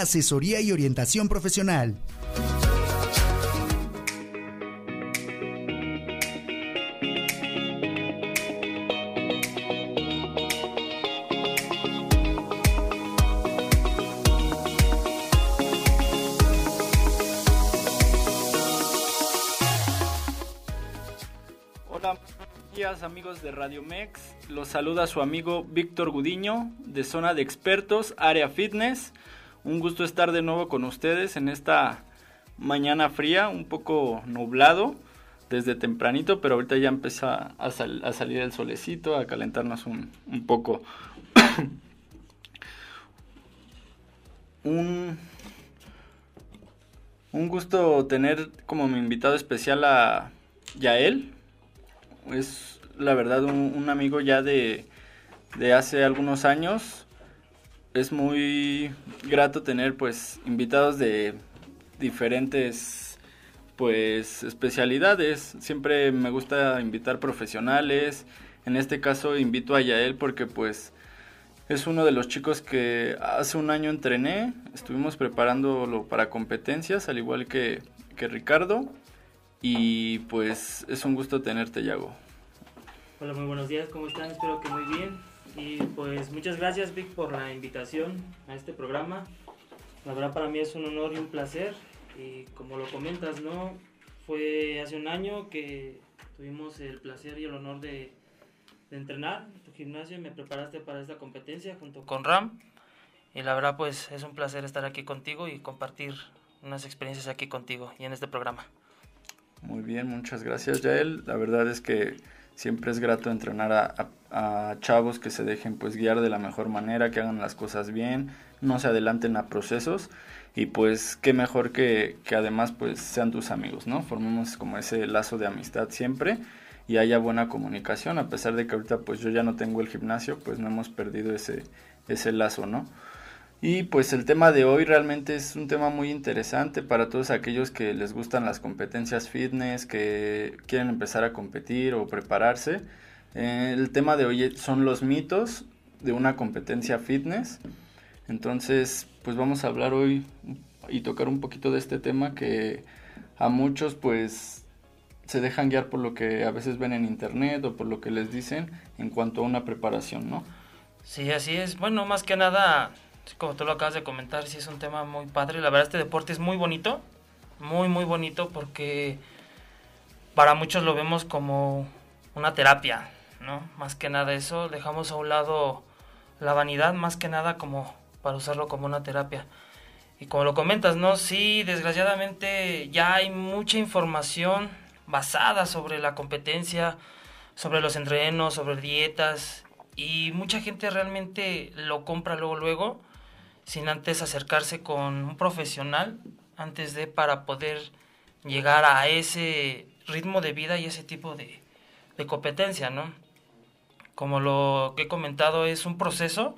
asesoría y orientación profesional. Hola, días amigos de Radio Mex. Los saluda su amigo Víctor Gudiño de Zona de Expertos, Área Fitness. Un gusto estar de nuevo con ustedes en esta mañana fría, un poco nublado desde tempranito, pero ahorita ya empieza a, sal- a salir el solecito, a calentarnos un, un poco. un, un gusto tener como mi invitado especial a Yael. Es la verdad un, un amigo ya de, de hace algunos años. Es muy grato tener pues invitados de diferentes pues especialidades. Siempre me gusta invitar profesionales. En este caso invito a Yael porque pues es uno de los chicos que hace un año entrené. Estuvimos preparándolo para competencias, al igual que, que Ricardo. Y pues es un gusto tenerte, Yago. Hola, muy buenos días, ¿cómo están? Espero que muy bien. Y pues muchas gracias Vic por la invitación a este programa. La verdad para mí es un honor y un placer. Y como lo comentas, ¿no? Fue hace un año que tuvimos el placer y el honor de, de entrenar en tu gimnasio y me preparaste para esta competencia junto con Ram. Y la verdad pues es un placer estar aquí contigo y compartir unas experiencias aquí contigo y en este programa. Muy bien, muchas gracias, Yael. La verdad es que siempre es grato entrenar a, a- a chavos que se dejen pues guiar de la mejor manera, que hagan las cosas bien, no se adelanten a procesos y pues qué mejor que, que además pues sean tus amigos, ¿no? Formemos como ese lazo de amistad siempre y haya buena comunicación, a pesar de que ahorita pues yo ya no tengo el gimnasio, pues no hemos perdido ese, ese lazo, ¿no? Y pues el tema de hoy realmente es un tema muy interesante para todos aquellos que les gustan las competencias fitness, que quieren empezar a competir o prepararse. El tema de hoy son los mitos de una competencia fitness. Entonces, pues vamos a hablar hoy y tocar un poquito de este tema que a muchos pues se dejan guiar por lo que a veces ven en internet o por lo que les dicen en cuanto a una preparación, ¿no? Sí, así es. Bueno, más que nada, como tú lo acabas de comentar, sí es un tema muy padre. La verdad, este deporte es muy bonito, muy, muy bonito porque para muchos lo vemos como una terapia, ¿no? Más que nada eso, dejamos a un lado la vanidad, más que nada como para usarlo como una terapia. Y como lo comentas, ¿no? Sí, desgraciadamente ya hay mucha información basada sobre la competencia, sobre los entrenos, sobre dietas, y mucha gente realmente lo compra luego, luego, sin antes acercarse con un profesional, antes de para poder llegar a ese ritmo de vida y ese tipo de, de competencia, ¿no? Como lo que he comentado, es un proceso,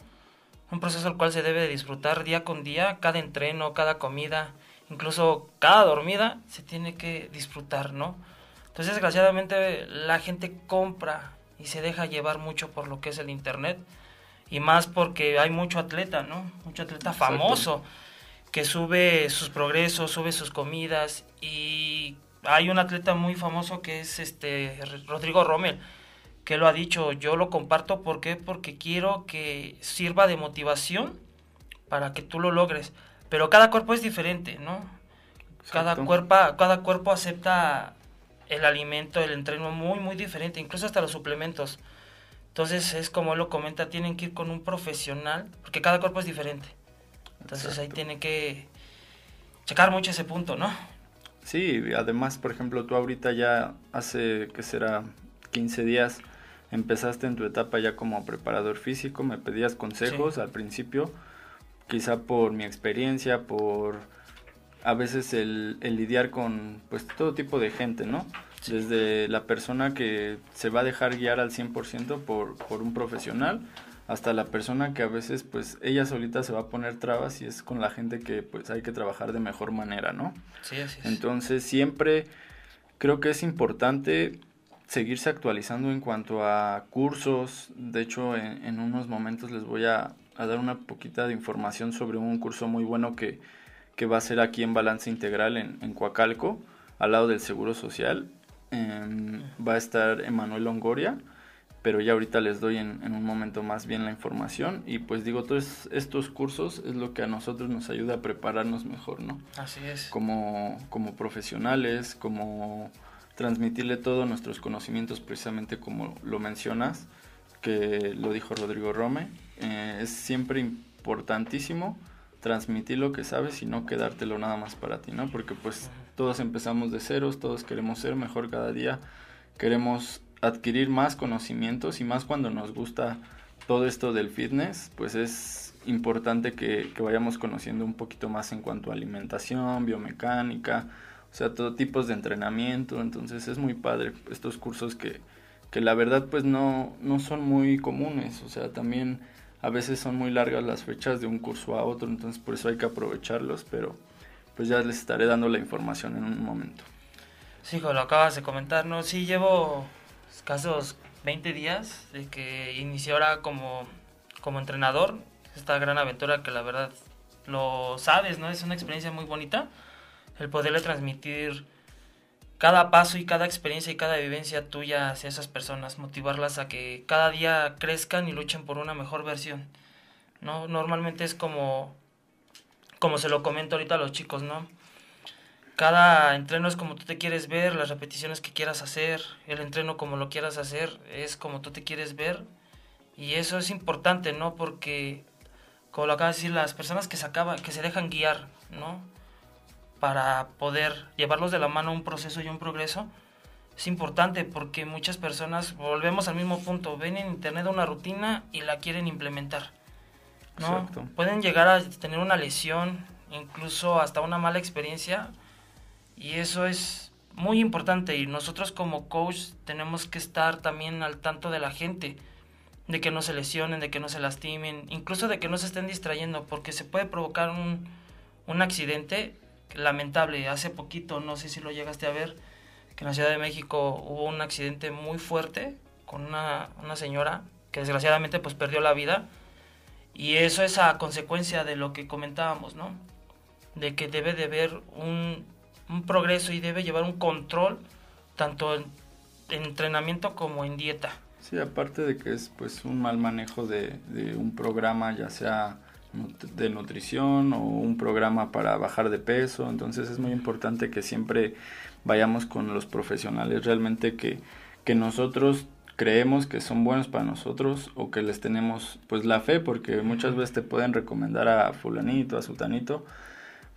un proceso al cual se debe de disfrutar día con día, cada entreno, cada comida, incluso cada dormida, se tiene que disfrutar, ¿no? Entonces, desgraciadamente, la gente compra y se deja llevar mucho por lo que es el internet y más porque hay mucho atleta, ¿no? Mucho atleta famoso que sube sus progresos, sube sus comidas y hay un atleta muy famoso que es este Rodrigo Rommel que lo ha dicho, yo lo comparto ¿por qué? porque quiero que sirva de motivación para que tú lo logres, pero cada cuerpo es diferente, ¿no? Cada cuerpo, cada cuerpo acepta el alimento, el entreno muy, muy diferente, incluso hasta los suplementos. Entonces es como él lo comenta, tienen que ir con un profesional, porque cada cuerpo es diferente. Entonces ahí tienen que checar mucho ese punto, ¿no? Sí, además, por ejemplo, tú ahorita ya hace, que será 15 días, empezaste en tu etapa ya como preparador físico, me pedías consejos Sí. al principio, quizá por mi experiencia, por a veces el, el lidiar con pues todo tipo de gente, ¿no? Sí. Desde la persona que se va a dejar guiar al 100% por, por un profesional, hasta la persona que a veces pues ella solita se va a poner trabas y es con la gente que pues hay que trabajar de mejor manera, ¿no? Sí, así es. Entonces siempre creo que es importante seguirse actualizando en cuanto a cursos. De hecho, en, en unos momentos les voy a, a dar una poquita de información sobre un curso muy bueno que, que va a ser aquí en Balance Integral en, en Coacalco, al lado del Seguro Social. Em, va a estar Emanuel Longoria, pero ya ahorita les doy en, en, un momento más bien la información. Y pues digo, todos estos cursos es lo que a nosotros nos ayuda a prepararnos mejor, ¿no? Así es. Como, como profesionales, como transmitirle todos nuestros conocimientos precisamente como lo mencionas, que lo dijo Rodrigo Rome. Eh, es siempre importantísimo transmitir lo que sabes y no quedártelo nada más para ti, ¿no? Porque pues todos empezamos de ceros, todos queremos ser mejor cada día, queremos adquirir más conocimientos y más cuando nos gusta todo esto del fitness, pues es importante que, que vayamos conociendo un poquito más en cuanto a alimentación, biomecánica, o sea, todo tipos de entrenamiento, entonces es muy padre estos cursos que, que la verdad pues no, no son muy comunes, o sea, también a veces son muy largas las fechas de un curso a otro, entonces por eso hay que aprovecharlos, pero pues ya les estaré dando la información en un momento. Sí, lo acabas de comentar, ¿no? Sí, llevo escasos 20 días de que inicié ahora como, como entrenador, esta gran aventura que la verdad lo sabes, ¿no? Es una experiencia muy bonita el poderle transmitir cada paso y cada experiencia y cada vivencia tuya hacia esas personas, motivarlas a que cada día crezcan y luchen por una mejor versión. ¿no? Normalmente es como, como se lo comento ahorita a los chicos, ¿no? Cada entreno es como tú te quieres ver, las repeticiones que quieras hacer, el entreno como lo quieras hacer, es como tú te quieres ver. Y eso es importante, ¿no? Porque, como lo acaba de decir, las personas que se, acaba, que se dejan guiar, ¿no? Para poder llevarlos de la mano a un proceso y un progreso, es importante porque muchas personas, volvemos al mismo punto, ven en internet una rutina y la quieren implementar. ¿no? Pueden llegar a tener una lesión, incluso hasta una mala experiencia, y eso es muy importante. Y nosotros como coach tenemos que estar también al tanto de la gente, de que no se lesionen, de que no se lastimen, incluso de que no se estén distrayendo, porque se puede provocar un, un accidente lamentable. Hace poquito, no sé si lo llegaste a ver, que en la Ciudad de México hubo un accidente muy fuerte con una, una señora que desgraciadamente pues perdió la vida. Y eso es a consecuencia de lo que comentábamos, ¿no? De que debe de haber un, un progreso y debe llevar un control tanto en, en, entrenamiento como en dieta. Sí, aparte de que es pues un mal manejo de, de un programa, ya sea de nutrición o un programa para bajar de peso. Entonces es muy importante que siempre vayamos con los profesionales realmente que, que nosotros creemos que son buenos para nosotros o que les tenemos pues la fe porque muchas veces te pueden recomendar a fulanito, a sultanito,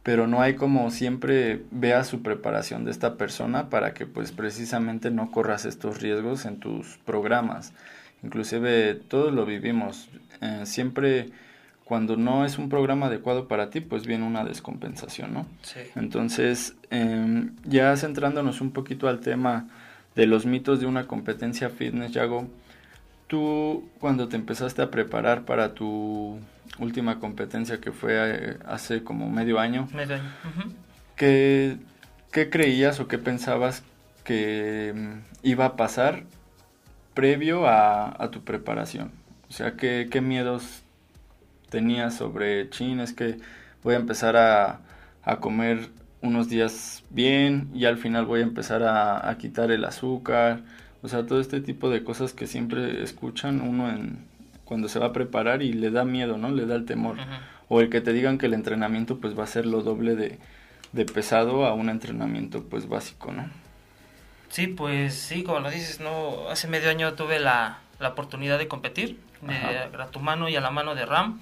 pero no hay como siempre vea su preparación de esta persona para que pues precisamente no corras estos riesgos en tus programas. Inclusive todos lo vivimos. Eh, siempre cuando no es un programa adecuado para ti, pues viene una descompensación, ¿no? Sí. Entonces, eh, ya centrándonos un poquito al tema de los mitos de una competencia fitness, Yago, tú cuando te empezaste a preparar para tu última competencia que fue eh, hace como medio año, medio año. Uh -huh. ¿qué, ¿qué creías o qué pensabas que um, iba a pasar previo a, a tu preparación? O sea, ¿qué, qué miedos tenía sobre chin es que voy a empezar a, a, comer unos días bien y al final voy a empezar a, a, quitar el azúcar o sea todo este tipo de cosas que siempre escuchan uno en cuando se va a preparar y le da miedo no le da el temor. Uh -huh. o el que te digan que el entrenamiento pues va a ser lo doble de, de pesado a un entrenamiento pues básico no sí pues sí como lo dices no hace medio año tuve la, la oportunidad de competir de, a tu mano y a la mano de Ram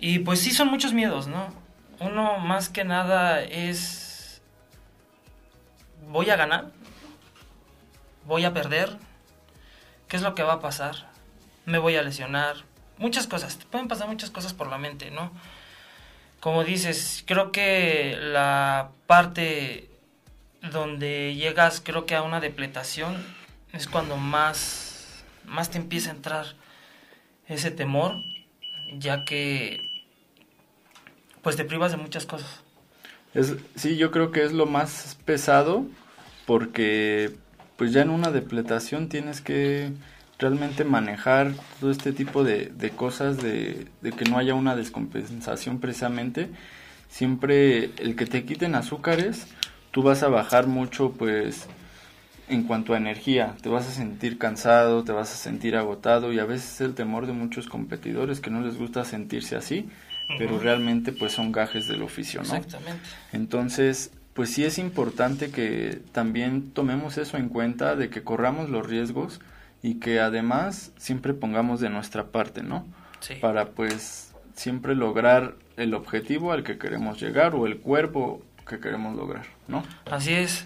y pues sí son muchos miedos, ¿no? Uno más que nada es, ¿voy a ganar? ¿Voy a perder? ¿Qué es lo que va a pasar? ¿Me voy a lesionar? Muchas cosas, te pueden pasar muchas cosas por la mente, ¿no? Como dices, creo que la parte donde llegas, creo que a una depletación, es cuando más, más te empieza a entrar ese temor, ya que pues te privas de muchas cosas. Sí, yo creo que es lo más pesado porque pues ya en una depletación tienes que realmente manejar todo este tipo de, de cosas, de, de que no haya una descompensación precisamente, siempre el que te quiten azúcares, tú vas a bajar mucho pues en cuanto a energía, te vas a sentir cansado, te vas a sentir agotado y a veces es el temor de muchos competidores que no les gusta sentirse así, pero realmente pues son gajes del oficio, ¿no? Exactamente. Entonces, pues sí es importante que también tomemos eso en cuenta, de que corramos los riesgos y que además siempre pongamos de nuestra parte, ¿no? Sí. Para pues siempre lograr el objetivo al que queremos llegar o el cuerpo que queremos lograr, ¿no? Así es.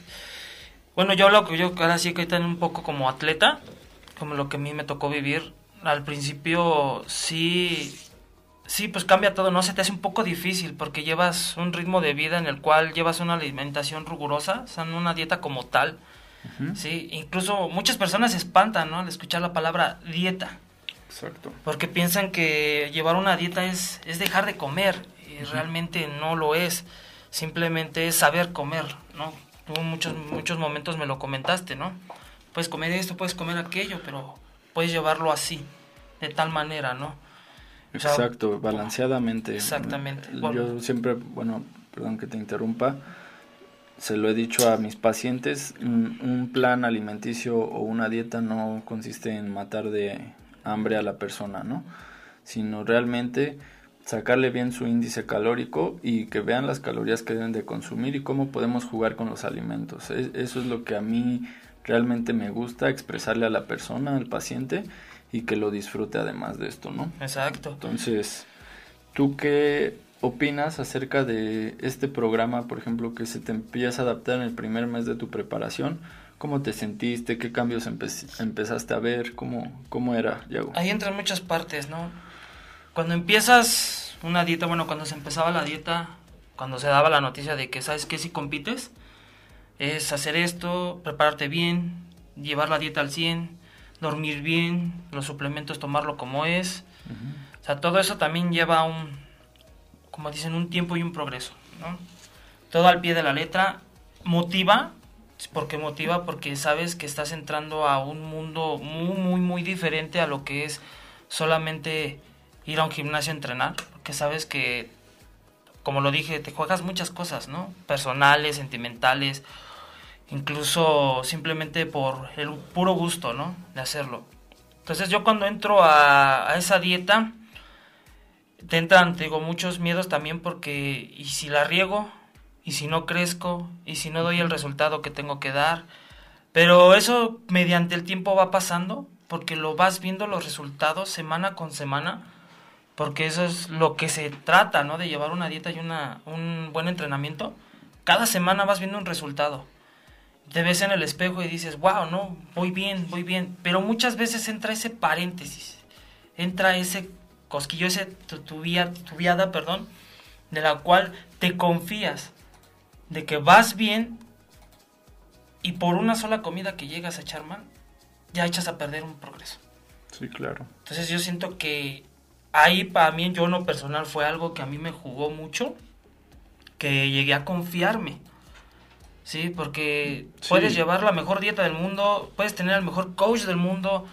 Bueno, yo hablo, yo ahora sí que ahorita un poco como atleta, como lo que a mí me tocó vivir. Al principio sí, sí, pues cambia todo, ¿no? Se te hace un poco difícil porque llevas un ritmo de vida en el cual llevas una alimentación rigurosa, o sea, una dieta como tal. Sí, incluso muchas personas se espantan, ¿no? Al escuchar la palabra dieta, Exacto. porque piensan que llevar una dieta es, es dejar de comer y realmente no lo es. Simplemente es saber comer, ¿no? Tú en muchos, muchos momentos me lo comentaste, ¿no? Puedes comer esto, puedes comer aquello, pero puedes llevarlo así, de tal manera, ¿no? O sea, Exacto, balanceadamente. Exactamente. Yo siempre, bueno, perdón que te interrumpa, se lo he dicho a mis pacientes, un, un plan alimenticio o una dieta no consiste en matar de hambre a la persona, ¿no? Sino realmente sacarle bien su índice calórico y que vean las calorías que deben de consumir y cómo podemos jugar con los alimentos. E- Eso es lo que a mí realmente me gusta expresarle a la persona, al paciente y que lo disfrute además de esto, ¿no? Exacto. Entonces, ¿tú qué opinas acerca de este programa, por ejemplo, que se te empieza a adaptar en el primer mes de tu preparación? ¿Cómo te sentiste? ¿Qué cambios empe- empezaste a ver? ¿Cómo, cómo era, Yago? Ahí entran muchas partes, ¿no? Cuando empiezas una dieta, bueno, cuando se empezaba la dieta, cuando se daba la noticia de que, ¿sabes qué? Si compites, es hacer esto, prepararte bien, llevar la dieta al 100, dormir bien, los suplementos tomarlo como es. O sea, todo eso también lleva un, como dicen, un tiempo y un progreso, ¿no? Todo al pie de la letra, motiva, porque motiva porque sabes que estás entrando a un mundo muy, muy, muy diferente a lo que es solamente ir a un gimnasio a entrenar, porque sabes que, como lo dije, te juegas muchas cosas, ¿no? Personales, sentimentales, incluso simplemente por el puro gusto, ¿no? De hacerlo. Entonces yo cuando entro a, a esa dieta, te entran, te digo, muchos miedos también porque, ¿y si la riego? ¿Y si no crezco? ¿Y si no doy el resultado que tengo que dar? Pero eso mediante el tiempo va pasando porque lo vas viendo los resultados semana con semana porque eso es lo que se trata, ¿no? De llevar una dieta y una, un buen entrenamiento. Cada semana vas viendo un resultado. Te ves en el espejo y dices, wow, no, voy bien, voy bien. Pero muchas veces entra ese paréntesis, entra ese cosquillo, ese tu- tubia- tubiada, perdón, de la cual te confías de que vas bien y por una sola comida que llegas a echar mal, ya echas a perder un progreso. Sí, claro. Entonces yo siento que ahí para mí, yo en lo personal, fue algo que a mí me jugó mucho, que llegué a confiarme. Sí, porque Sí. puedes llevar la mejor dieta del mundo, puedes tener el mejor coach del mundo,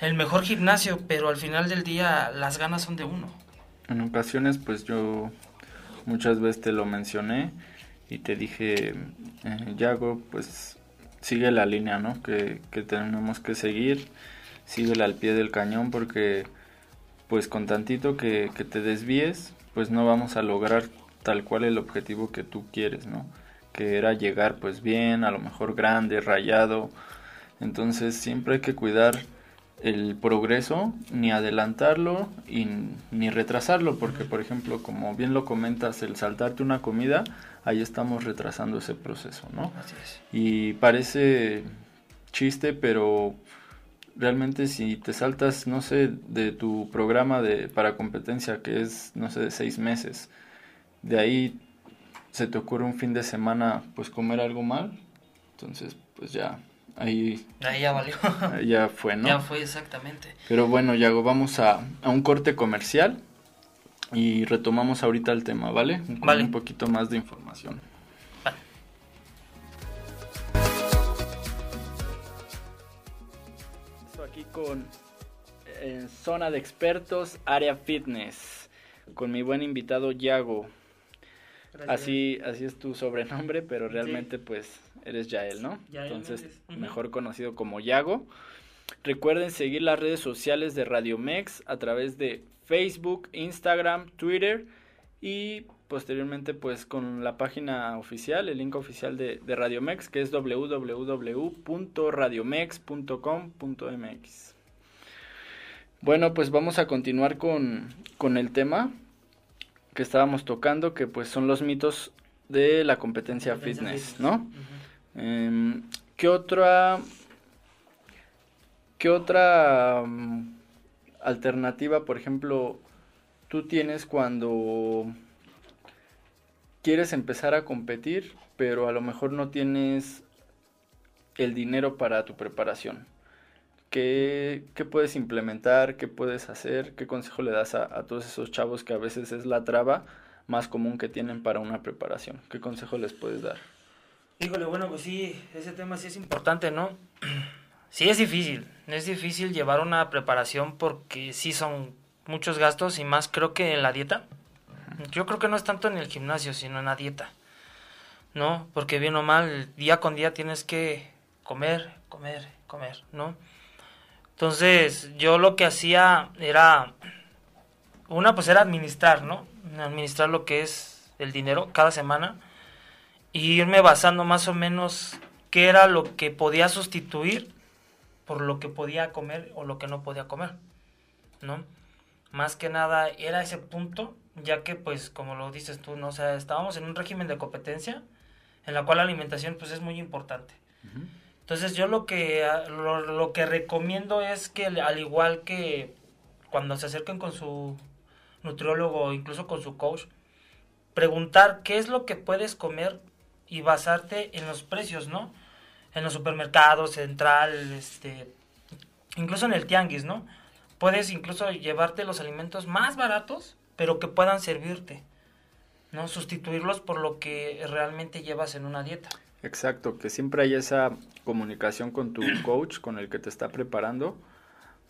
el mejor gimnasio, pero al final del día las ganas son de uno. En ocasiones, pues yo muchas veces te lo mencioné y te dije, eh, Yago, pues sigue la línea, ¿no? Que, que tenemos que seguir, síguela al pie del cañón porque pues con tantito que, que te desvíes, pues no vamos a lograr tal cual el objetivo que tú quieres, ¿no? Que era llegar pues bien, a lo mejor grande, rayado. Entonces siempre hay que cuidar el progreso, ni adelantarlo y ni retrasarlo, porque por ejemplo, como bien lo comentas, el saltarte una comida, ahí estamos retrasando ese proceso, ¿no? Así es. Y parece chiste, pero realmente si te saltas, no sé, de tu programa de para competencia, que es, no sé, de seis meses, de ahí se te ocurre un fin de semana, pues comer algo mal, entonces, pues ya, ahí Ahí ya valió. ya fue, ¿no? Ya fue exactamente. Pero bueno, Yago, vamos a, a un corte comercial y retomamos ahorita el tema, ¿vale? Con Vale. un poquito más de información. Vale. Aquí con en Zona de Expertos, Área Fitness, con mi buen invitado Yago. Así, así es tu sobrenombre, pero realmente pues eres Yael, ¿no? Entonces, mejor conocido como Yago. Recuerden seguir las redes sociales de Radio Mex a través de Facebook, Instagram, Twitter y posteriormente pues con la página oficial, el link oficial de, de Radiomex que es www.radiomex.com.mx. Bueno, pues vamos a continuar con, con el tema que estábamos tocando, que pues son los mitos de la competencia, fitness, ¿no? Em, ¿Qué otra, qué otra mm, alternativa, por ejemplo, tú tienes cuando quieres empezar a competir, pero a lo mejor no tienes el dinero para tu preparación? ¿Qué, puedes implementar? ¿Qué puedes hacer? ¿Qué consejo le das a, todos esos chavos que a veces es la traba más común que tienen para una preparación? ¿Qué consejo les puedes dar? Híjole, bueno, pues sí, ese tema sí es importante, ¿no? Sí es difícil, es difícil llevar una preparación porque sí son muchos gastos y más creo que en la dieta. Yo creo que no es tanto en el gimnasio, sino en la dieta, ¿no? Porque bien o mal, día con día tienes que comer, comer, comer, ¿no? Entonces, yo lo que hacía era, una pues era administrar, ¿no? Administrar lo que es el dinero cada semana y irme basando más o menos qué era lo que podía sustituir por lo que podía comer o lo que no podía comer, ¿no? Más que nada era ese punto, ya que pues como lo dices tú, ¿no? O sea, estábamos en un régimen de competencia en la cual la alimentación pues es muy importante. Entonces yo lo que, lo, que recomiendo es que al igual que cuando se acerquen con su nutriólogo o incluso con su coach, preguntar qué es lo que puedes comer y basarte en los precios, ¿no? En los supermercados, central, este, incluso en el tianguis, ¿no? Puedes incluso llevarte los alimentos más baratos, pero que puedan servirte, ¿no? Sustituirlos por lo que realmente llevas en una dieta. Exacto, que siempre hay esa comunicación con tu coach, con el que te está preparando.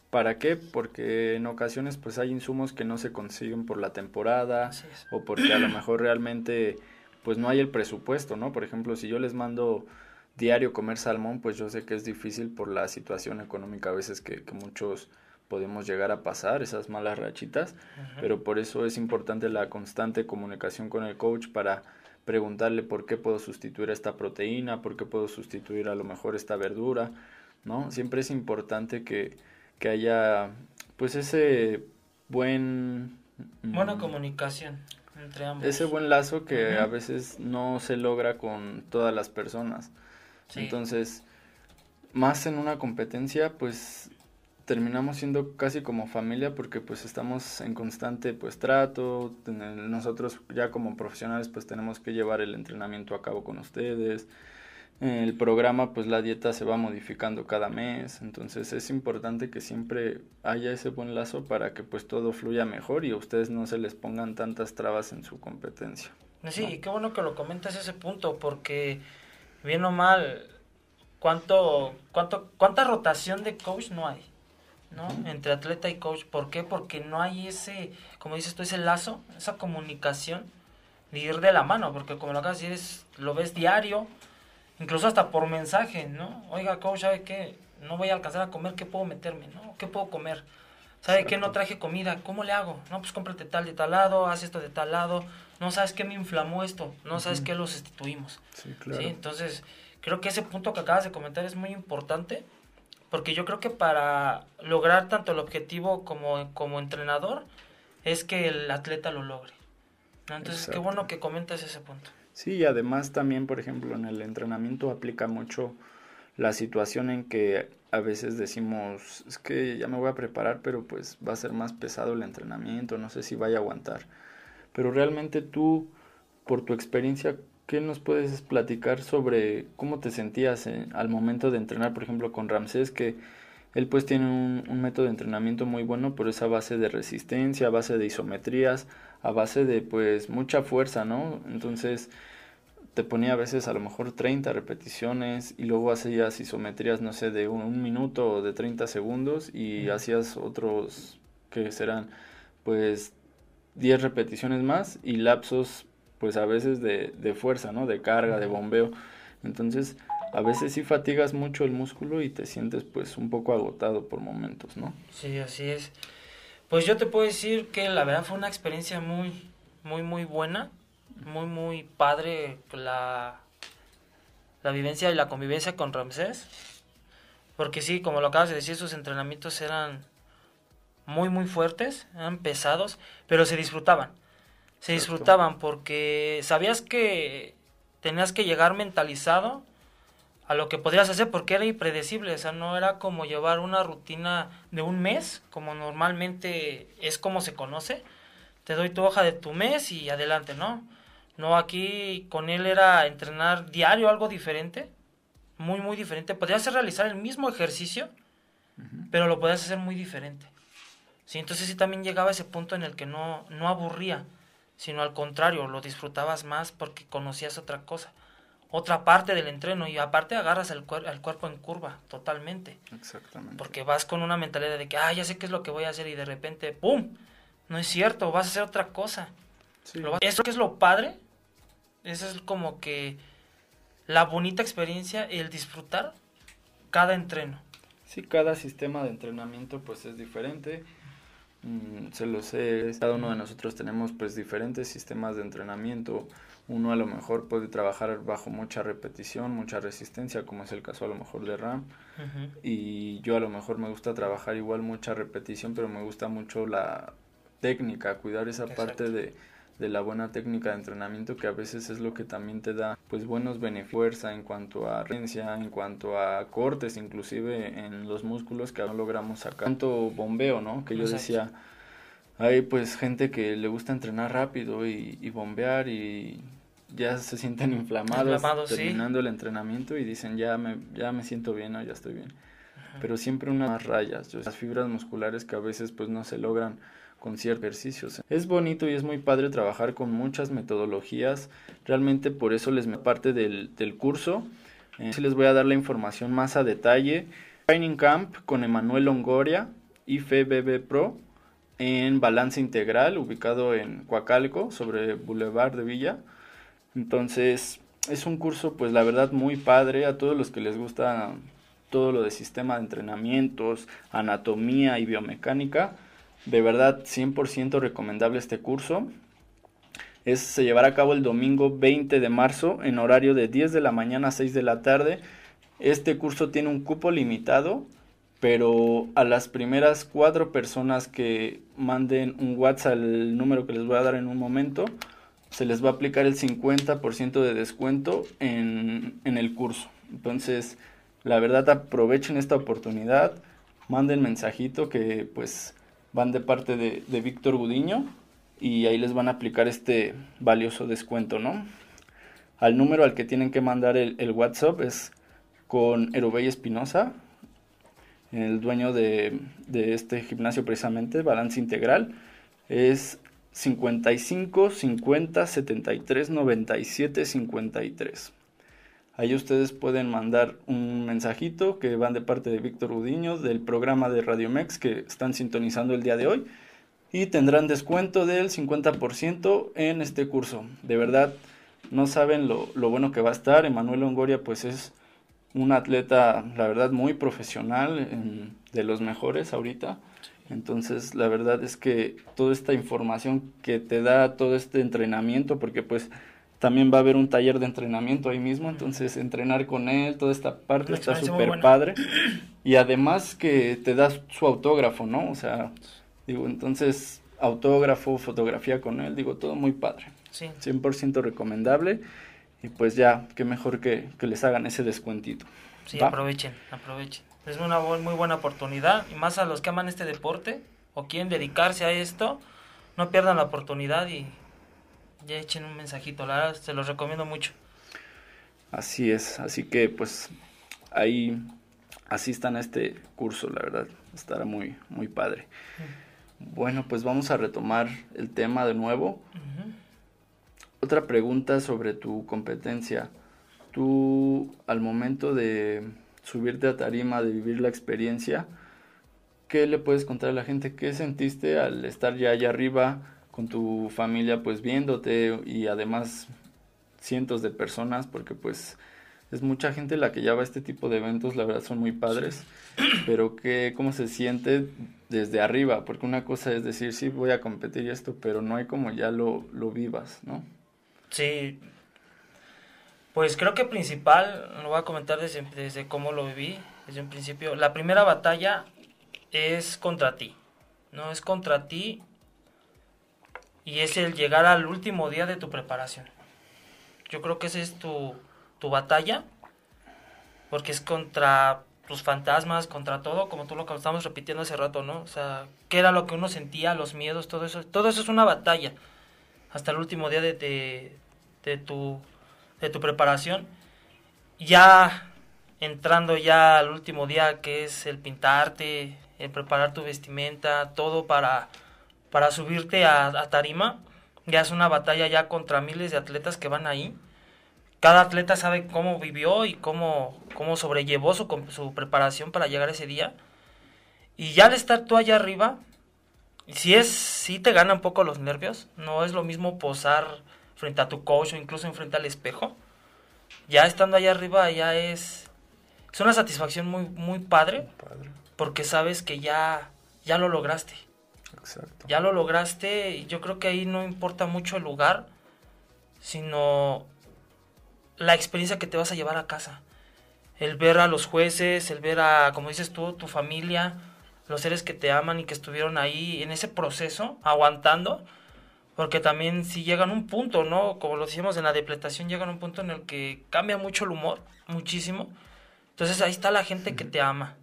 ¿Para qué? Porque en ocasiones pues hay insumos que no se consiguen por la temporada o porque a lo mejor realmente pues no hay el presupuesto, ¿no? Por ejemplo, si yo les mando diario comer salmón, pues yo sé que es difícil por la situación económica a veces que, muchos podemos llegar a pasar, esas malas rachitas, pero por eso es importante la constante comunicación con el coach para preguntarle por qué puedo sustituir esta proteína, por qué puedo sustituir a lo mejor esta verdura, ¿no? Siempre es importante que, que haya pues ese buen... Mm, Buena comunicación entre ambos. Ese buen lazo que a veces no se logra con todas las personas. Entonces, más en una competencia, pues terminamos siendo casi como familia porque pues estamos en constante pues trato, nosotros ya como profesionales pues tenemos que llevar el entrenamiento a cabo con ustedes, el programa pues la dieta se va modificando cada mes, entonces es importante que siempre haya ese buen lazo para que pues todo fluya mejor y a ustedes no se les pongan tantas trabas en su competencia. Sí, qué bueno que lo comentas ese punto porque bien o mal, ¿cuánto, cuánto, ¿cuánta rotación de coach no hay? ¿No? Entre atleta y coach. ¿Por qué? Porque no hay ese, como dices tú, ese lazo, esa comunicación de ir de la mano, porque como lo acabas de decir, lo ves diario, incluso hasta por mensaje, ¿no? Oiga, coach, ¿sabe qué? No voy a alcanzar a comer, ¿qué puedo meterme? ¿No? ¿Qué puedo comer? ¿Sabe qué? No traje comida, ¿cómo le hago? No, pues cómprate tal de tal lado, haz esto de tal lado. No, ¿sabes qué me inflamó esto? No, ¿sabes qué lo sustituimos? Sí, claro. ¿Sí? Entonces, creo que ese punto que acabas de comentar es muy importante porque yo creo que para lograr tanto el objetivo como, como entrenador es que el atleta lo logre. Entonces, qué bueno que comentas ese punto. Sí, y además también, por ejemplo, en el entrenamiento aplica mucho la situación en que a veces decimos, es que ya me voy a preparar, pero pues va a ser más pesado el entrenamiento, no sé si vaya a aguantar. Pero realmente tú, por tu experiencia, ¿Qué nos puedes platicar sobre cómo te sentías eh, al momento de entrenar, por ejemplo, con Ramsés, que él pues tiene un, método de entrenamiento muy bueno por esa base de resistencia, a base de isometrías, a base de pues mucha fuerza, ¿no? Entonces, te ponía a veces a lo mejor 30 repeticiones y luego hacías isometrías, no sé, de un, minuto o de 30 segundos y hacías otros que serán pues 10 repeticiones más y lapsos pues a veces de, de fuerza, ¿no? De carga, de bombeo. Entonces, a veces sí fatigas mucho el músculo y te sientes pues un poco agotado por momentos, ¿no? Sí, así es. Pues yo te puedo decir que la verdad fue una experiencia muy, muy, muy buena muy, muy padre la, la vivencia y la convivencia con Ramsés. Porque sí, como lo acabas de decir, sus entrenamientos eran muy, muy fuertes, eran pesados, pero se disfrutaban. Se disfrutaban porque sabías que tenías que llegar mentalizado a lo que podías hacer porque era impredecible, o sea, no era como llevar una rutina de un mes, como normalmente es como se conoce. Te doy tu hoja de tu mes y adelante, ¿no? No, aquí con él era entrenar diario algo diferente, muy, muy diferente. Podías realizar el mismo ejercicio, pero lo podías hacer muy diferente. Sí, entonces sí también llegaba a ese punto en el que no, no aburría, sino al contrario, lo disfrutabas más porque conocías otra cosa, otra parte del entreno y aparte agarras el, al cuerpo en curva totalmente. Exactamente. Porque vas con una mentalidad de que, ah, ya sé qué es lo que voy a hacer y de repente, ¡pum! No es cierto, vas a hacer otra cosa. Sí. Eso que es lo padre esa es como que la bonita experiencia, el disfrutar cada entreno. Sí, cada sistema de entrenamiento pues es diferente. Mm, se lo sé, cada uno de nosotros tenemos pues diferentes sistemas de entrenamiento. Uno a lo mejor puede trabajar bajo mucha repetición, mucha resistencia, como es el caso a lo mejor de RAM. Y yo a lo mejor me gusta trabajar igual mucha repetición, pero me gusta mucho la técnica, cuidar esa parte de de la buena técnica de entrenamiento que a veces es lo que también te da pues buenos beneficios en cuanto a rencia, en cuanto a cortes inclusive en los músculos que no logramos sacar. Tanto bombeo, ¿no? Que yo decía, hay pues gente que le gusta entrenar rápido y, bombear y ya se sienten inflamados, terminando el entrenamiento y dicen ya me, ya me siento bien o ya estoy bien. Pero siempre unas rayas, las fibras musculares que a veces pues no se logran con ciertos ejercicios. Es bonito y es muy padre trabajar con muchas metodologías. Realmente por eso les me parte del, del curso. Eh, les voy a dar la información más a detalle. Training Camp con Emanuel Longoria, IFBB Pro, en Balance Integral, ubicado en Coacalco, sobre Boulevard de Villa. Entonces, es un curso, pues la verdad, muy padre a todos los que les gusta todo lo de sistema de entrenamientos, anatomía y biomecánica de verdad, 100% recomendable este curso. Es, se llevará a cabo el domingo 20 de marzo en horario de 10 de la mañana a 6 de la tarde. Este curso tiene un cupo limitado, pero a las primeras cuatro personas que manden un WhatsApp al número que les voy a dar en un momento, se les va a aplicar el 50% de descuento en, en el curso. Entonces, la verdad aprovechen esta oportunidad, manden mensajito que pues van de parte de, de Víctor Gudiño y ahí les van a aplicar este valioso descuento, ¿no? Al número al que tienen que mandar el, el WhatsApp es con Erobey Espinosa, el dueño de, de, este gimnasio precisamente, Balance Integral, es 55 50 73 97 53. Ahí ustedes pueden mandar un mensajito que van de parte de Víctor Udiño del programa de Radio Mex que están sintonizando el día de hoy y tendrán descuento del 50% en este curso. De verdad, no saben lo, bueno que va a estar. Emanuel Longoria pues es un atleta, la verdad, muy profesional, de los mejores ahorita. Entonces, la verdad es que toda esta información que te da todo este entrenamiento, porque pues también va a haber un taller de entrenamiento ahí mismo, entonces entrenar con él, toda esta parte está súper padre. Y además que te das su autógrafo, ¿no? O sea, digo, entonces autógrafo, fotografía con él, digo, todo muy padre. Sí. 100% recomendable. Y pues ya, qué mejor que, que les hagan ese descuentito. Sí, aprovechen, aprovechen. Es una muy buena oportunidad. Y más a los que aman este deporte o quieren dedicarse a esto, no pierdan la oportunidad y ya echen un mensajito, la verdad, se los recomiendo mucho. Así es, así que pues ahí asistan a este curso, la verdad, estará muy, muy padre. Bueno, pues vamos a retomar el tema de nuevo. Otra pregunta sobre tu competencia. Tú al momento de subirte a tarima, de vivir la experiencia, ¿qué le puedes contar a la gente? ¿Qué sentiste al estar ya allá arriba con tu familia pues viéndote y además cientos de personas? Porque pues es mucha gente la que ya va a este tipo de eventos, la verdad son muy padres, pero que, ¿cómo se siente desde arriba? Porque una cosa es decir, sí, voy a competir y esto, pero no hay como ya lo, lo vivas, ¿no? Sí, pues creo que principal, lo voy a comentar desde, desde cómo lo viví, desde un principio. La primera batalla es contra ti, ¿no? Es contra ti y es el llegar al último día de tu preparación. Yo creo que esa es tu, tu batalla, porque es contra tus fantasmas, contra todo, como tú lo estamos repitiendo hace rato, ¿no? O sea, qué era lo que uno sentía, los miedos, todo eso, todo eso es una batalla, hasta el último día de, de tu, de tu preparación. Ya entrando ya al último día, que es el pintarte, el preparar tu vestimenta, todo para, para subirte a, a tarima, ya es una batalla ya contra miles de atletas que van ahí cada atleta sabe cómo vivió y cómo, cómo sobrellevó su, su preparación para llegar ese día. Y ya al estar tú allá arriba, si es, si te gana un poco los nervios, no es lo mismo posar frente a tu coach o incluso enfrente al espejo. Ya estando allá arriba ya es, es una satisfacción muy, muy padre, porque sabes que ya, ya lo lograste. Ya lo lograste y yo creo que ahí no importa mucho el lugar, sino la experiencia que te vas a llevar a casa. El ver a los jueces, el ver a, como dices tú, tu familia, los seres que te aman y que estuvieron ahí en ese proceso, aguantando, porque también si llegan a un punto, ¿no? Como lo decíamos en la depletación, llegan a un punto en el que cambia mucho el humor, muchísimo. Entonces ahí está la gente que te ama,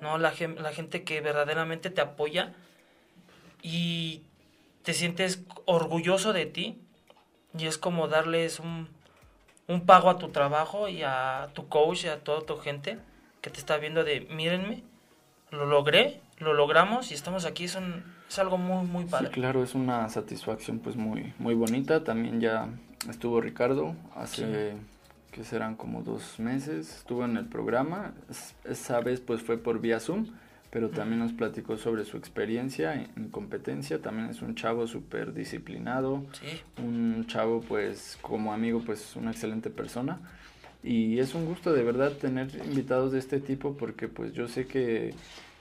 ¿no? La, la gente que verdaderamente te apoya y te sientes orgulloso de ti y es como darles un un pago a tu trabajo y a tu coach y a toda tu gente que te está viendo de mírenme, lo logré, lo logramos y estamos aquí, es, es algo muy, muy padre. Sí, claro, es una satisfacción pues muy, muy bonita. También ya estuvo Ricardo hace que serán como dos meses, estuvo en el programa, esa vez pues fue por vía Zoom pero también nos platicó sobre su experiencia en, competencia. También es un chavo súper disciplinado, un chavo pues como amigo pues una excelente persona. Y es un gusto de verdad tener invitados de este tipo porque pues yo sé que,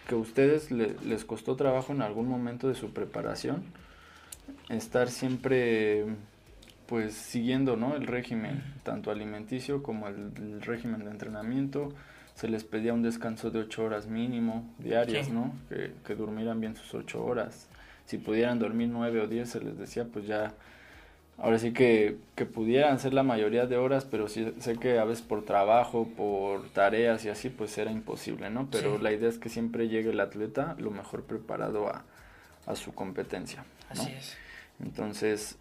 que a ustedes les costó trabajo en algún momento de su preparación estar siempre pues siguiendo ¿no? el régimen, tanto alimenticio como el régimen de entrenamiento se les pedía un descanso de ocho horas mínimo diarias, ¿no? Que, que, durmieran bien sus ocho horas. Si pudieran dormir nueve o diez, se les decía, pues ya, ahora sí que, que pudieran ser la mayoría de horas, pero sí, sé que a veces por trabajo, por tareas y así, pues era imposible, ¿no? Pero la idea es que siempre llegue el atleta lo mejor preparado a, a su competencia. ¿no? Así es. Entonces,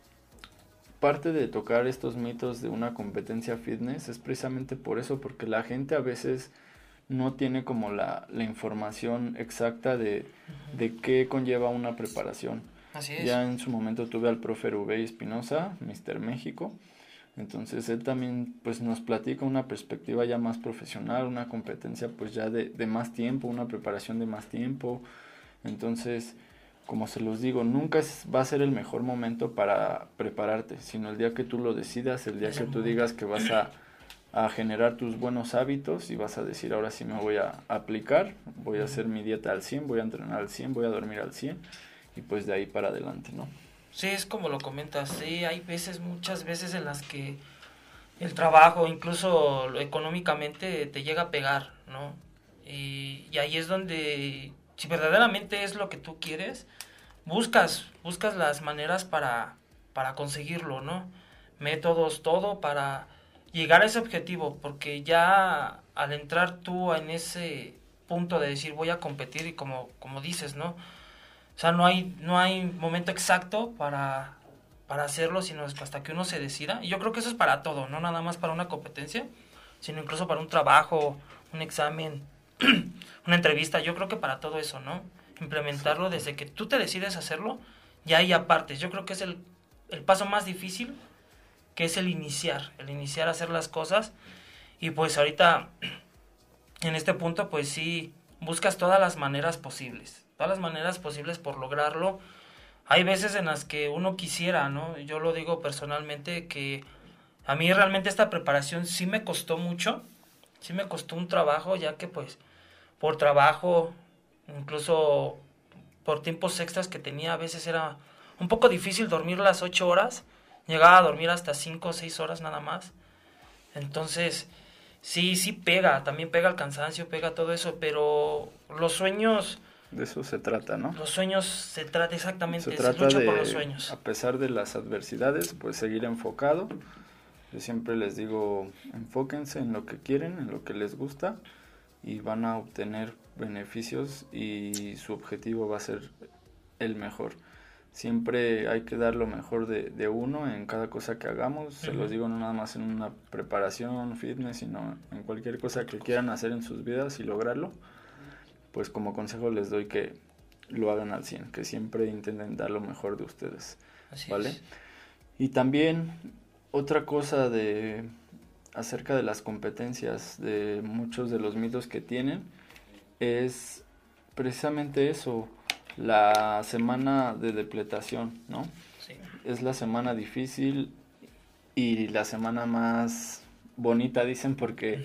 parte de tocar estos mitos de una competencia fitness es precisamente por eso, porque la gente a veces no tiene como la, la información exacta de, de, qué conlleva una preparación. Así es. Ya en su momento tuve al profe Rubén Espinosa, Mister México, entonces él también pues nos platica una perspectiva ya más profesional, una competencia pues ya de, de más tiempo, una preparación de más tiempo. Entonces, como se los digo, nunca va a ser el mejor momento para prepararte, sino el día que tú lo decidas, el día que tú digas que vas a a generar tus buenos hábitos y vas a decir ahora sí me voy a aplicar, voy a hacer mi dieta al 100, voy a entrenar al 100, voy a dormir al 100 y pues de ahí para adelante, ¿no? Sí, es como lo comentas, sí, hay veces, muchas veces en las que el trabajo, incluso económicamente, te llega a pegar, ¿no? Y, y ahí es donde, si verdaderamente es lo que tú quieres, buscas, buscas las maneras para, para conseguirlo, ¿no? Métodos, todo para llegar a ese objetivo, porque ya al entrar tú en ese punto de decir voy a competir y como, como dices, ¿no? O sea, no hay, no hay momento exacto para, para hacerlo, sino hasta que uno se decida. Y yo creo que eso es para todo, no nada más para una competencia, sino incluso para un trabajo, un examen, una entrevista. Yo creo que para todo eso, ¿no? Implementarlo desde que tú te decides hacerlo, ya hay aparte. Yo creo que es el, el paso más difícil que es el iniciar, el iniciar a hacer las cosas. Y pues ahorita, en este punto, pues sí, buscas todas las maneras posibles, todas las maneras posibles por lograrlo. Hay veces en las que uno quisiera, ¿no? Yo lo digo personalmente que a mí realmente esta preparación sí me costó mucho, sí me costó un trabajo, ya que pues por trabajo, incluso por tiempos extras que tenía, a veces era un poco difícil dormir las ocho horas, llegaba a dormir hasta cinco o seis horas nada más. Entonces, sí, sí pega, también pega el cansancio, pega todo eso, pero los sueños... De eso se trata, ¿no? Los sueños se trata exactamente, se trata de, por los sueños. A pesar de las adversidades, pues seguir enfocado. Yo siempre les digo, enfóquense en lo que quieren, en lo que les gusta y van a obtener beneficios y su objetivo va a ser el mejor. Siempre hay que dar lo mejor de, de uno en cada cosa que hagamos. Se los digo no nada más en una preparación, fitness, sino en cualquier cosa que quieran hacer en sus vidas y lograrlo. Pues como consejo les doy que lo hagan al 100, que siempre intenten dar lo mejor de ustedes. ¿Vale? Y también otra cosa de acerca de las competencias, de muchos de los mitos que tienen, es precisamente eso, la semana de depletación, ¿no? Sí. Es la semana difícil y la semana más bonita, dicen, porque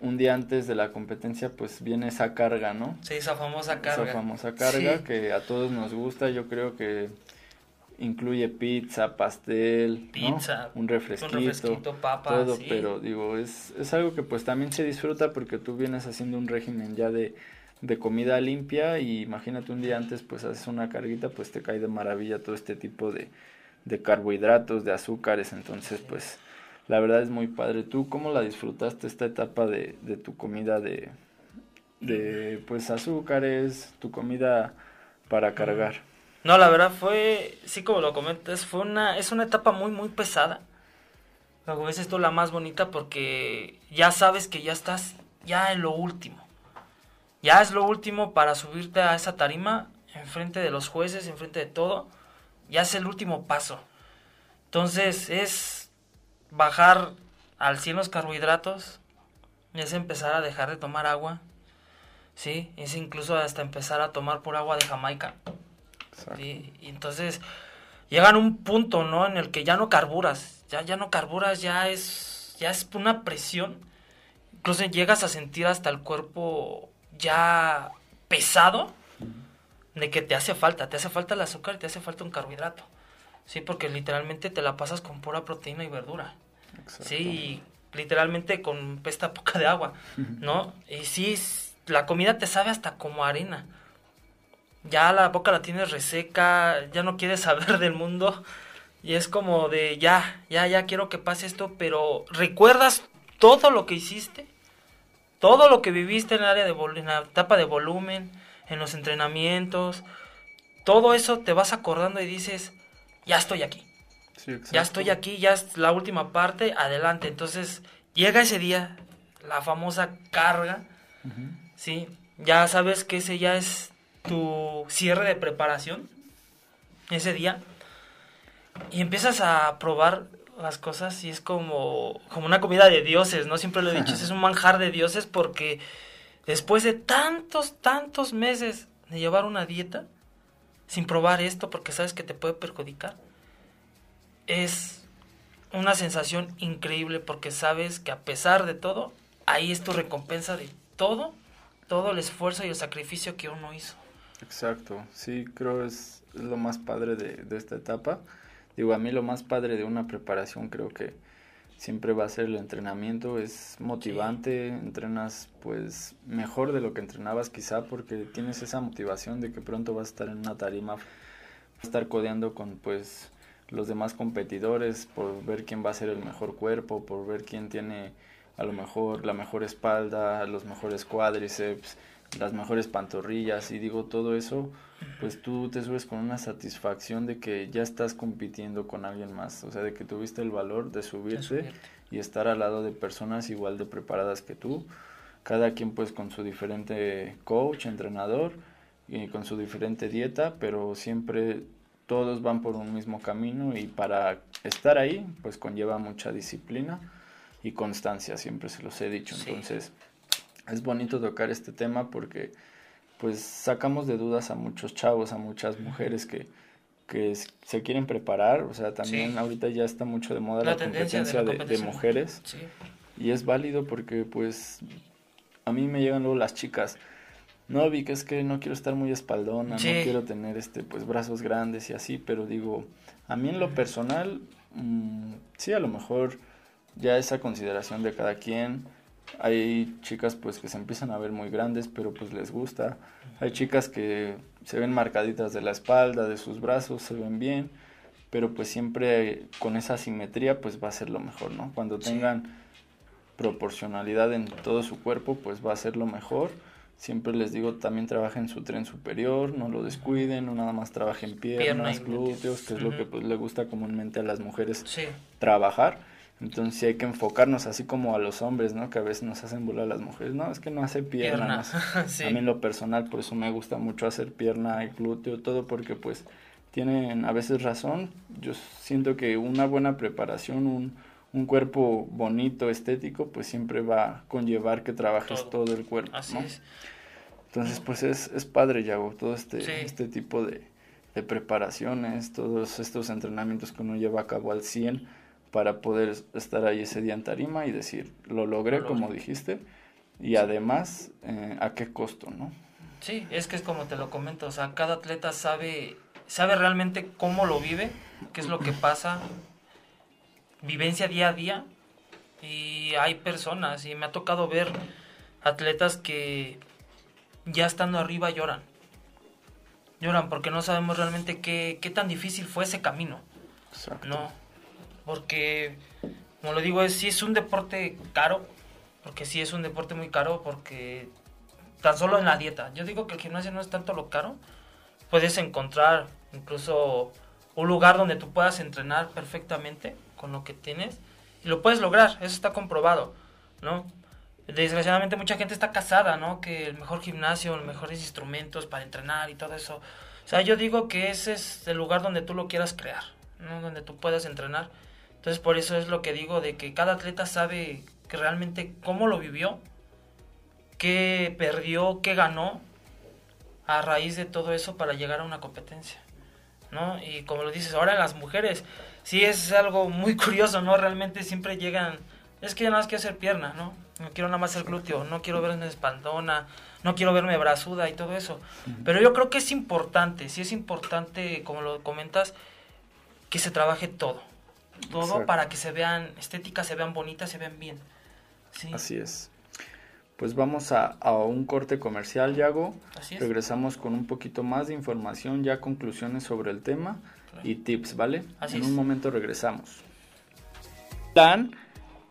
un día antes de la competencia, pues viene esa carga, ¿no? Sí, esa famosa carga. Esa famosa carga que a todos nos gusta, yo creo que incluye pizza, pastel, pizza, un refresquito, todo, pero digo, es, es algo que pues también se disfruta porque tú vienes haciendo un régimen ya de, de comida limpia y imagínate un día antes pues haces una carguita, pues te cae de maravilla todo este tipo de, de carbohidratos, de azúcares, entonces pues la verdad es muy padre. ¿Tú cómo la disfrutaste esta etapa de, de tu comida de, de pues azúcares, tu comida para cargar? No, la verdad fue, sí como lo comentas, fue una, es una etapa muy, muy pesada. Como dices tú, la más bonita porque ya sabes que ya estás ya en lo último. Ya es lo último para subirte a esa tarima, enfrente de los jueces, enfrente de todo. Ya es el último paso. Entonces es bajar al 100 los carbohidratos, es empezar a dejar de tomar agua, ¿sí? Es incluso hasta empezar a tomar por agua de Jamaica. Y, entonces llegan a un punto, ¿no? En el que ya no carburas, ya, ya no carburas, ya es, ya es una presión. Incluso llegas a sentir hasta el cuerpo ya pesado de que te hace falta, te hace falta el azúcar y te hace falta un carbohidrato. Sí, porque literalmente te la pasas con pura proteína y verdura. Sí, literalmente con pesta poca de agua, ¿no? Y sí, la comida te sabe hasta como arena ya la boca la tienes reseca, ya no quieres saber del mundo y es como de ya, ya, ya quiero que pase esto, pero recuerdas todo lo que hiciste, todo lo que viviste en el área de en la etapa de volumen, en los entrenamientos, todo eso te vas acordando y dices, ya estoy aquí. ya estoy aquí, ya es la última parte, adelante. Entonces, llega ese día, la famosa carga, ¿sí? Ya sabes que ese ya es tu cierre de preparación ese día y empiezas a probar las cosas y es como, como una comida de dioses, ¿no? Siempre lo he dicho, es un manjar de dioses porque después de tantos, tantos meses de llevar una dieta sin probar esto porque sabes que te puede perjudicar, es una sensación increíble porque sabes que a pesar de todo, ahí es tu recompensa de todo, todo el esfuerzo y el sacrificio que uno hizo. Exacto, sí, creo es, lo más padre de, de, esta etapa. Digo, a mí lo más padre de una preparación creo que siempre va a ser el entrenamiento, es motivante, entrenas pues mejor de lo que entrenabas quizá porque tienes esa motivación de que pronto vas a estar en una tarima, a estar codeando con pues los demás competidores por ver quién va a ser el mejor cuerpo, por ver quién tiene a lo mejor la mejor espalda, los mejores cuádriceps, las mejores pantorrillas y digo todo eso, pues tú te subes con una satisfacción de que ya estás compitiendo con alguien más, o sea, de que tuviste el valor de subirte y estar al lado de personas igual de preparadas que tú, cada quien pues con su diferente coach, entrenador y con su diferente dieta, pero siempre todos van por un mismo camino y para estar ahí pues conlleva mucha disciplina y constancia, siempre se los he dicho. Entonces es bonito tocar este tema porque pues sacamos de dudas a muchos chavos, a muchas mujeres que, que se quieren preparar, o sea, también ahorita ya está mucho de moda la, competencia, de, mujeres. Y es válido porque pues a mí me llegan luego las chicas, no vi que es que no quiero estar muy espaldona, no quiero tener este pues brazos grandes y así, pero digo, a mí en lo personal, mmm, sí a lo mejor ya esa consideración de cada quien, hay chicas pues que se empiezan a ver muy grandes, pero pues les gusta. Hay chicas que se ven marcaditas de la espalda, de sus brazos, se ven bien, pero pues siempre con esa simetría pues va a ser lo mejor, ¿no? Cuando tengan proporcionalidad en todo su cuerpo pues va a ser lo mejor. Siempre les digo, también trabajen su tren superior, no lo descuiden, no nada más trabajen piernas, glúteos, que es lo que pues le gusta comúnmente a las mujeres trabajar entonces sí hay que enfocarnos así como a los hombres, ¿no? Que a veces nos hacen burlar a las mujeres. No, es que no hace piernas. A mí en lo personal, por eso me gusta mucho hacer pierna y glúteo, todo porque pues tienen a veces razón. Yo siento que una buena preparación, un, un cuerpo bonito, estético, pues siempre va a conllevar que trabajes todo, el cuerpo, ¿no? Entonces pues es, es padre, Yago, todo este, este tipo de, de preparaciones, todos estos entrenamientos que uno lleva a cabo al 100 para poder estar ahí ese día en tarima y decir, lo logré como dijiste, y además, eh, ¿a qué costo, no? Sí, es que es como te lo comento, o sea, cada atleta sabe, sabe realmente cómo lo vive, qué es lo que pasa, vivencia día a día, y hay personas, y me ha tocado ver atletas que ya estando arriba lloran. Lloran porque no sabemos realmente qué, qué tan difícil fue ese camino. Exacto. No porque, como lo digo, es, sí es un deporte caro, porque sí es un deporte muy caro, porque tan solo en la dieta. Yo digo que el gimnasio no es tanto lo caro, puedes encontrar incluso un lugar donde tú puedas entrenar perfectamente con lo que tienes y lo puedes lograr, eso está comprobado, ¿no? Desgraciadamente mucha gente está casada, ¿no? Que el mejor gimnasio, los mejores instrumentos para entrenar y todo eso. O sea, yo digo que ese es el lugar donde tú lo quieras crear, ¿no? Donde tú puedas entrenar entonces por eso es lo que digo de que cada atleta sabe que realmente cómo lo vivió, qué perdió, qué ganó a raíz de todo eso para llegar a una competencia. ¿no? Y como lo dices, ahora las mujeres, sí es algo muy curioso, ¿no? Realmente siempre llegan, es que nada más quiero hacer pierna, ¿no? No quiero nada más el glúteo, no quiero verme espaldona, no quiero verme brazuda y todo eso. Pero yo creo que es importante, sí es importante, como lo comentas, que se trabaje todo todo para que se vean estéticas, se vean bonitas, se vean bien. Así es. Pues vamos a, un corte comercial, Yago. Regresamos con un poquito más de información, ya conclusiones sobre el tema y tips, ¿vale? en un momento regresamos. Dan,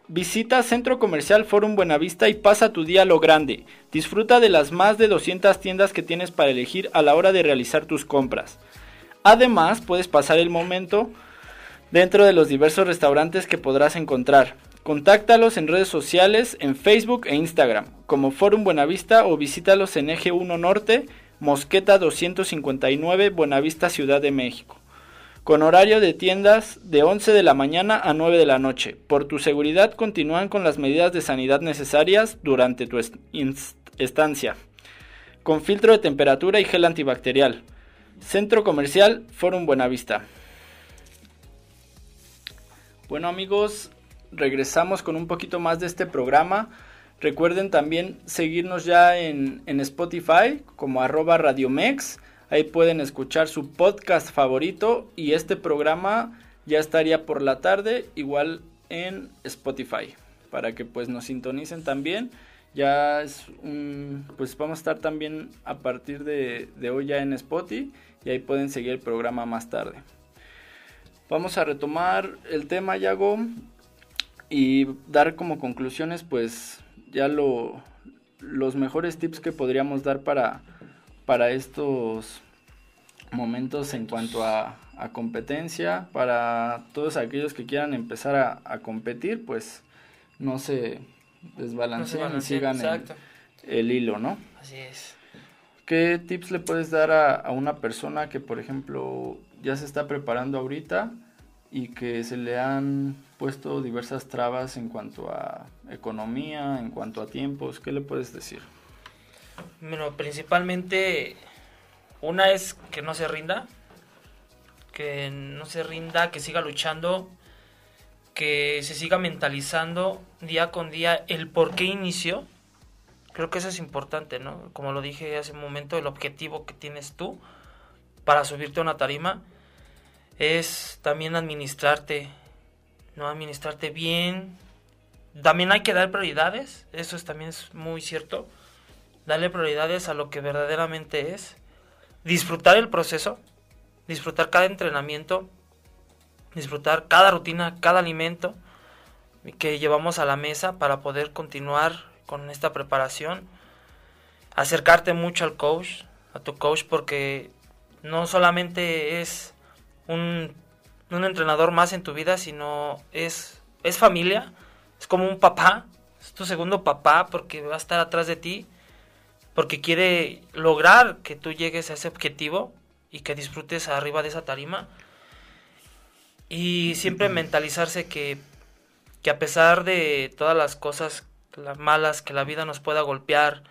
visita Centro Comercial Forum Buenavista y pasa tu día a lo grande. Disfruta de las más de 200 tiendas que tienes para elegir a la hora de realizar tus compras. Además, puedes pasar el momento dentro de los diversos restaurantes que podrás encontrar. Contáctalos en redes sociales, en Facebook e Instagram, como Forum Buenavista o visítalos en Eje 1 Norte, Mosqueta 259, Buenavista, Ciudad de México. Con horario de tiendas de 11 de la mañana a 9 de la noche. Por tu seguridad continúan con las medidas de sanidad necesarias durante tu estancia. Con filtro de temperatura y gel antibacterial. Centro Comercial Forum Buenavista. Bueno amigos, regresamos con un poquito más de este programa. Recuerden también seguirnos ya en, Spotify como arroba radiomex. Ahí pueden escuchar su podcast favorito y este programa ya estaría por la tarde igual en Spotify para que pues nos sintonicen también. Ya es un, pues vamos a estar también a partir de hoy ya en Spotify y ahí pueden seguir el programa más tarde. Vamos a retomar el tema, Yago, y dar como conclusiones, pues, ya lo, los mejores tips que podríamos dar para, para estos momentos en cuanto a, competencia, para todos aquellos que quieran empezar a, competir, pues no se desbalanceen y sigan el, hilo, ¿no? Así es. ¿Qué tips le puedes dar a, a, una persona que, por ejemplo, ya se está preparando ahorita y que se le han puesto diversas trabas en cuanto a economía, en cuanto a tiempos. ¿Qué le puedes decir? Bueno, principalmente una es que no se rinda, que no se rinda, que siga luchando, que se siga mentalizando día con día el por qué inició. Creo que eso es importante, ¿no? Como lo dije hace un momento, el objetivo que tienes tú para subirte a una tarima es también administrarte, no administrarte bien. También hay que dar prioridades, eso es, también es muy cierto. Darle prioridades a lo que verdaderamente es. Disfrutar el proceso, disfrutar cada entrenamiento, disfrutar cada rutina, cada alimento que llevamos a la mesa para poder continuar con esta preparación. Acercarte mucho al coach, a tu coach, porque no solamente es un, entrenador más en tu vida, sino es, es familia, es como un papá, es tu segundo papá porque va a estar atrás de ti, porque quiere lograr que tú llegues a ese objetivo y que disfrutes arriba de esa tarima. Y siempre mentalizarse que, que a pesar de todas las cosas las malas que la vida nos pueda golpear,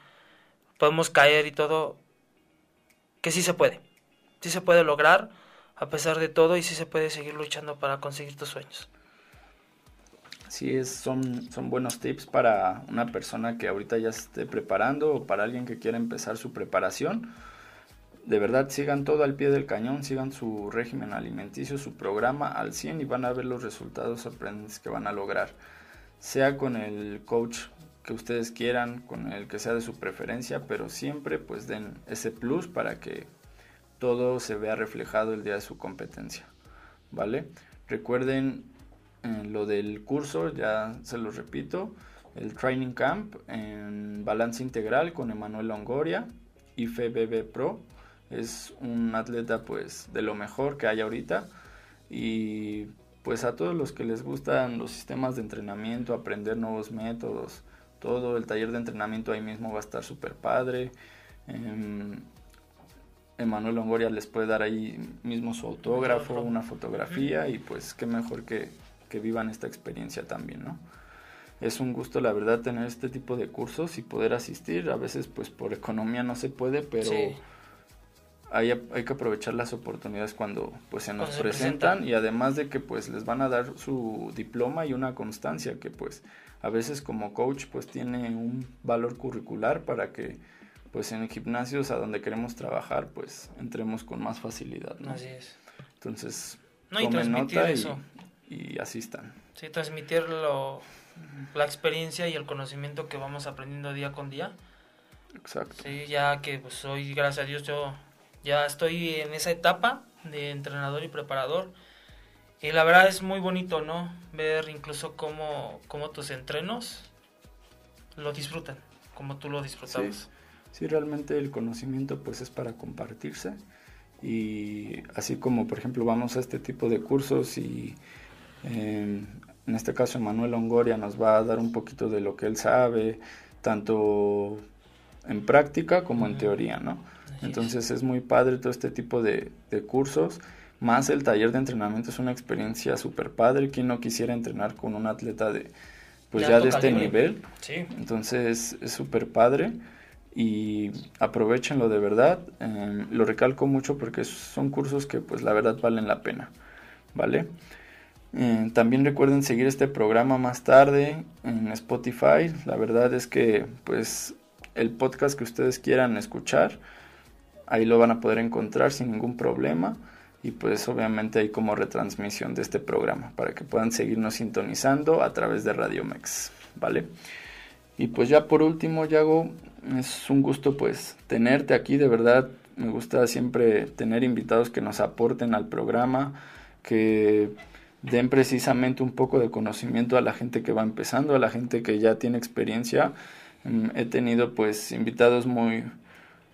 podemos caer y todo, que sí se puede, sí se puede lograr a pesar de todo y sí se puede seguir luchando para conseguir tus sueños. Sí, es, son, son buenos tips para una persona que ahorita ya esté preparando o para alguien que quiera empezar su preparación. De verdad, sigan todo al pie del cañón, sigan su régimen alimenticio, su programa al 100 y van a ver los resultados sorprendentes que van a lograr. Sea con el coach que ustedes quieran, con el que sea de su preferencia, pero siempre pues den ese plus para que todo se vea reflejado el día de su competencia. ¿Vale? Recuerden eh, lo del curso, ya se los repito, el Training Camp en Balance Integral con Emanuel Longoria, IFBB Pro. Es un atleta pues de lo mejor que hay ahorita y pues a todos los que les gustan los sistemas de entrenamiento, aprender nuevos métodos, todo el taller de entrenamiento ahí mismo va a estar súper padre. Em, Emanuel Longoria les puede dar ahí mismo su autógrafo, una fotografía y pues qué mejor que, que vivan esta experiencia también, ¿no? Es un gusto, la verdad, tener este tipo de cursos y poder asistir. A veces, pues por economía no se puede, pero hay, hay, que aprovechar las oportunidades cuando pues se nos presentan y además de que pues les van a dar su diploma y una constancia que pues a veces como coach pues tiene un valor curricular para que pues en gimnasios a donde queremos trabajar, pues entremos con más facilidad, ¿no? Así es. Entonces, no, tomen nota eso. Y, asistan. Sí, transmitir la experiencia y el conocimiento que vamos aprendiendo día con día. Exacto. Sí, ya que pues hoy, gracias a Dios, yo ya estoy en esa etapa de entrenador y preparador. Y la verdad es muy bonito, ¿no? Ver incluso cómo, cómo tus entrenos lo disfrutan, como tú lo disfrutabas sí, realmente el conocimiento pues es para compartirse. Y así como por ejemplo vamos a este tipo de cursos y em, en este caso Manuel Longoria nos va a dar un poquito de lo que él sabe, tanto en práctica como en teoría, ¿no? Entonces es muy padre todo este tipo de, de cursos, más el taller de entrenamiento es una experiencia súper padre, quien no quisiera entrenar con un atleta de pues ya de este nivel, sí. entonces es súper padre y aprovechenlo de verdad. Em, lo recalco mucho porque son cursos que pues la verdad valen la pena, ¿vale? Em, también recuerden seguir este programa más tarde en Spotify. La verdad es que pues el podcast que ustedes quieran escuchar, ahí lo van a poder encontrar sin ningún problema. Y pues obviamente hay como retransmisión de este programa para que puedan seguirnos sintonizando a través de Radio Mex, ¿vale? Y pues ya por último, Yago, es un gusto pues tenerte aquí, de verdad me gusta siempre tener invitados que nos aporten al programa, que den precisamente un poco de conocimiento a la gente que va empezando, a la gente que ya tiene experiencia. Mm, he tenido pues invitados muy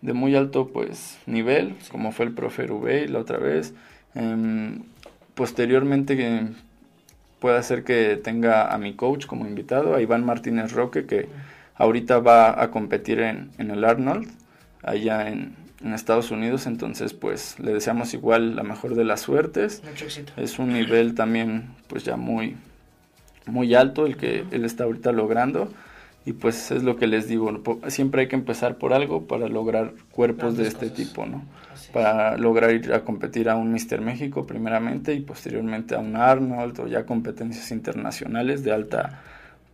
de muy alto pues nivel, como fue el profe Rubey la otra vez. Em, posteriormente puede ser que tenga a mi coach como invitado, a Iván Martínez Roque, que ahorita va a competir en, el Arnold, allá en, en Estados Unidos, entonces pues le deseamos igual la mejor de las suertes. Mucho éxito. Es un nivel también pues ya muy muy alto el que él está ahorita logrando y pues es lo que les digo, siempre hay que empezar por algo para lograr cuerpos de este tipo, ¿no? Para lograr ir a competir a un Mister México primeramente y posteriormente a un Arnold o ya competencias internacionales de alta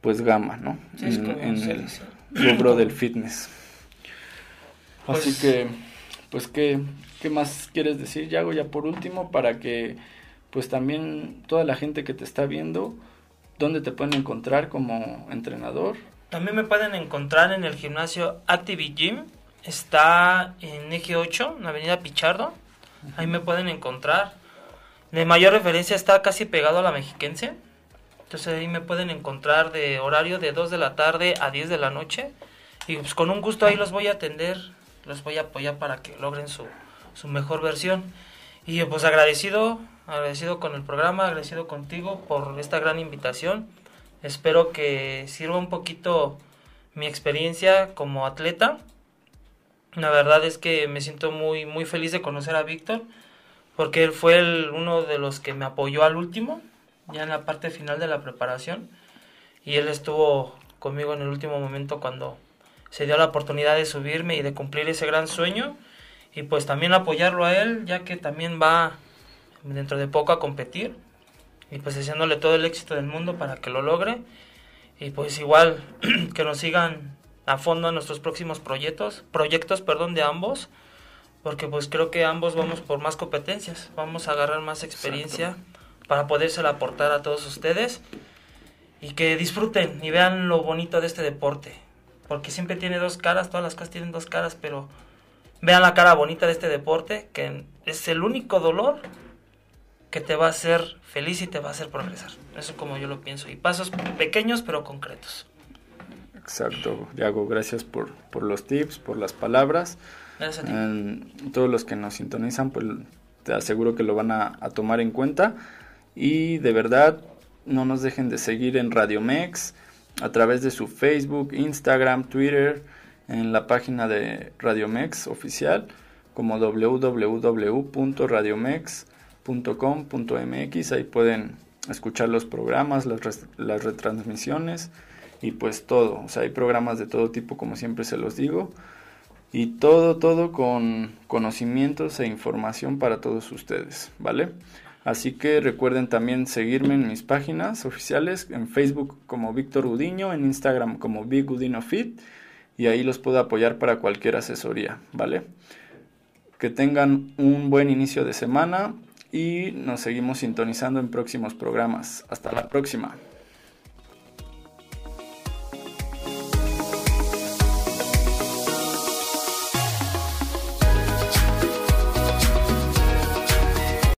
pues gama, ¿no? en, el rubro del fitness. Así pues que, pues, ¿qué, ¿qué más quieres decir, Yago? Ya por último, para que, pues, también toda la gente que te está viendo, ¿dónde te pueden encontrar como entrenador? También me pueden encontrar en el gimnasio Active Gym. Está en Eje 8, en Avenida Pichardo. Ahí me pueden encontrar. De mayor referencia está casi pegado a la mexiquense. Entonces ahí me pueden encontrar de horario de 2 de la tarde a 10 de la noche. Y pues con un gusto ahí los voy a atender los voy a apoyar para que logren su, su mejor versión. Y pues agradecido, agradecido con el programa, agradecido contigo por esta gran invitación. Espero que sirva un poquito mi experiencia como atleta. La verdad es que me siento muy, muy feliz de conocer a Víctor, porque él fue uno de los que me apoyó al último, ya en la parte final de la preparación. Y él estuvo conmigo en el último momento cuando se dio la oportunidad de subirme y de cumplir ese gran sueño. Y pues también apoyarlo a él ya que también va dentro de poco a competir. Y pues deseándole todo el éxito del mundo para que lo logre. Y pues igual que nos sigan a fondo en nuestros próximos proyectos proyectos perdón de ambos. Porque pues creo que ambos vamos por más competencias. Vamos a agarrar más experiencia para podérsela aportar a todos ustedes y que disfruten y vean lo bonito de este deporte porque siempre tiene dos caras, todas las cosas tienen dos caras, pero vean la cara bonita de este deporte, que es el único dolor que te va a hacer feliz y te va a hacer progresar. Eso es como yo lo pienso. Y pasos pequeños pero concretos. Exacto, Yago, gracias por, por los tips, por las palabras. Gracias a ti. todos los que nos sintonizan, pues te aseguro que lo van a, a tomar en cuenta. Y de verdad, no nos dejen de seguir en Radio Mex a través de su Facebook, Instagram, Twitter, en la página de Radiomex oficial como www.radiomex.com.mx. Ahí pueden escuchar los programas, las, las retransmisiones y pues todo. O sea, hay programas de todo tipo, como siempre se los digo. Y todo, todo con conocimientos e información para todos ustedes, ¿vale? Así que recuerden también seguirme en mis páginas oficiales, en Facebook como Víctor Gudiño, en Instagram como Big Fit y ahí los puedo apoyar para cualquier asesoría, ¿vale? Que tengan un buen inicio de semana y nos seguimos sintonizando en próximos programas. Hasta la próxima.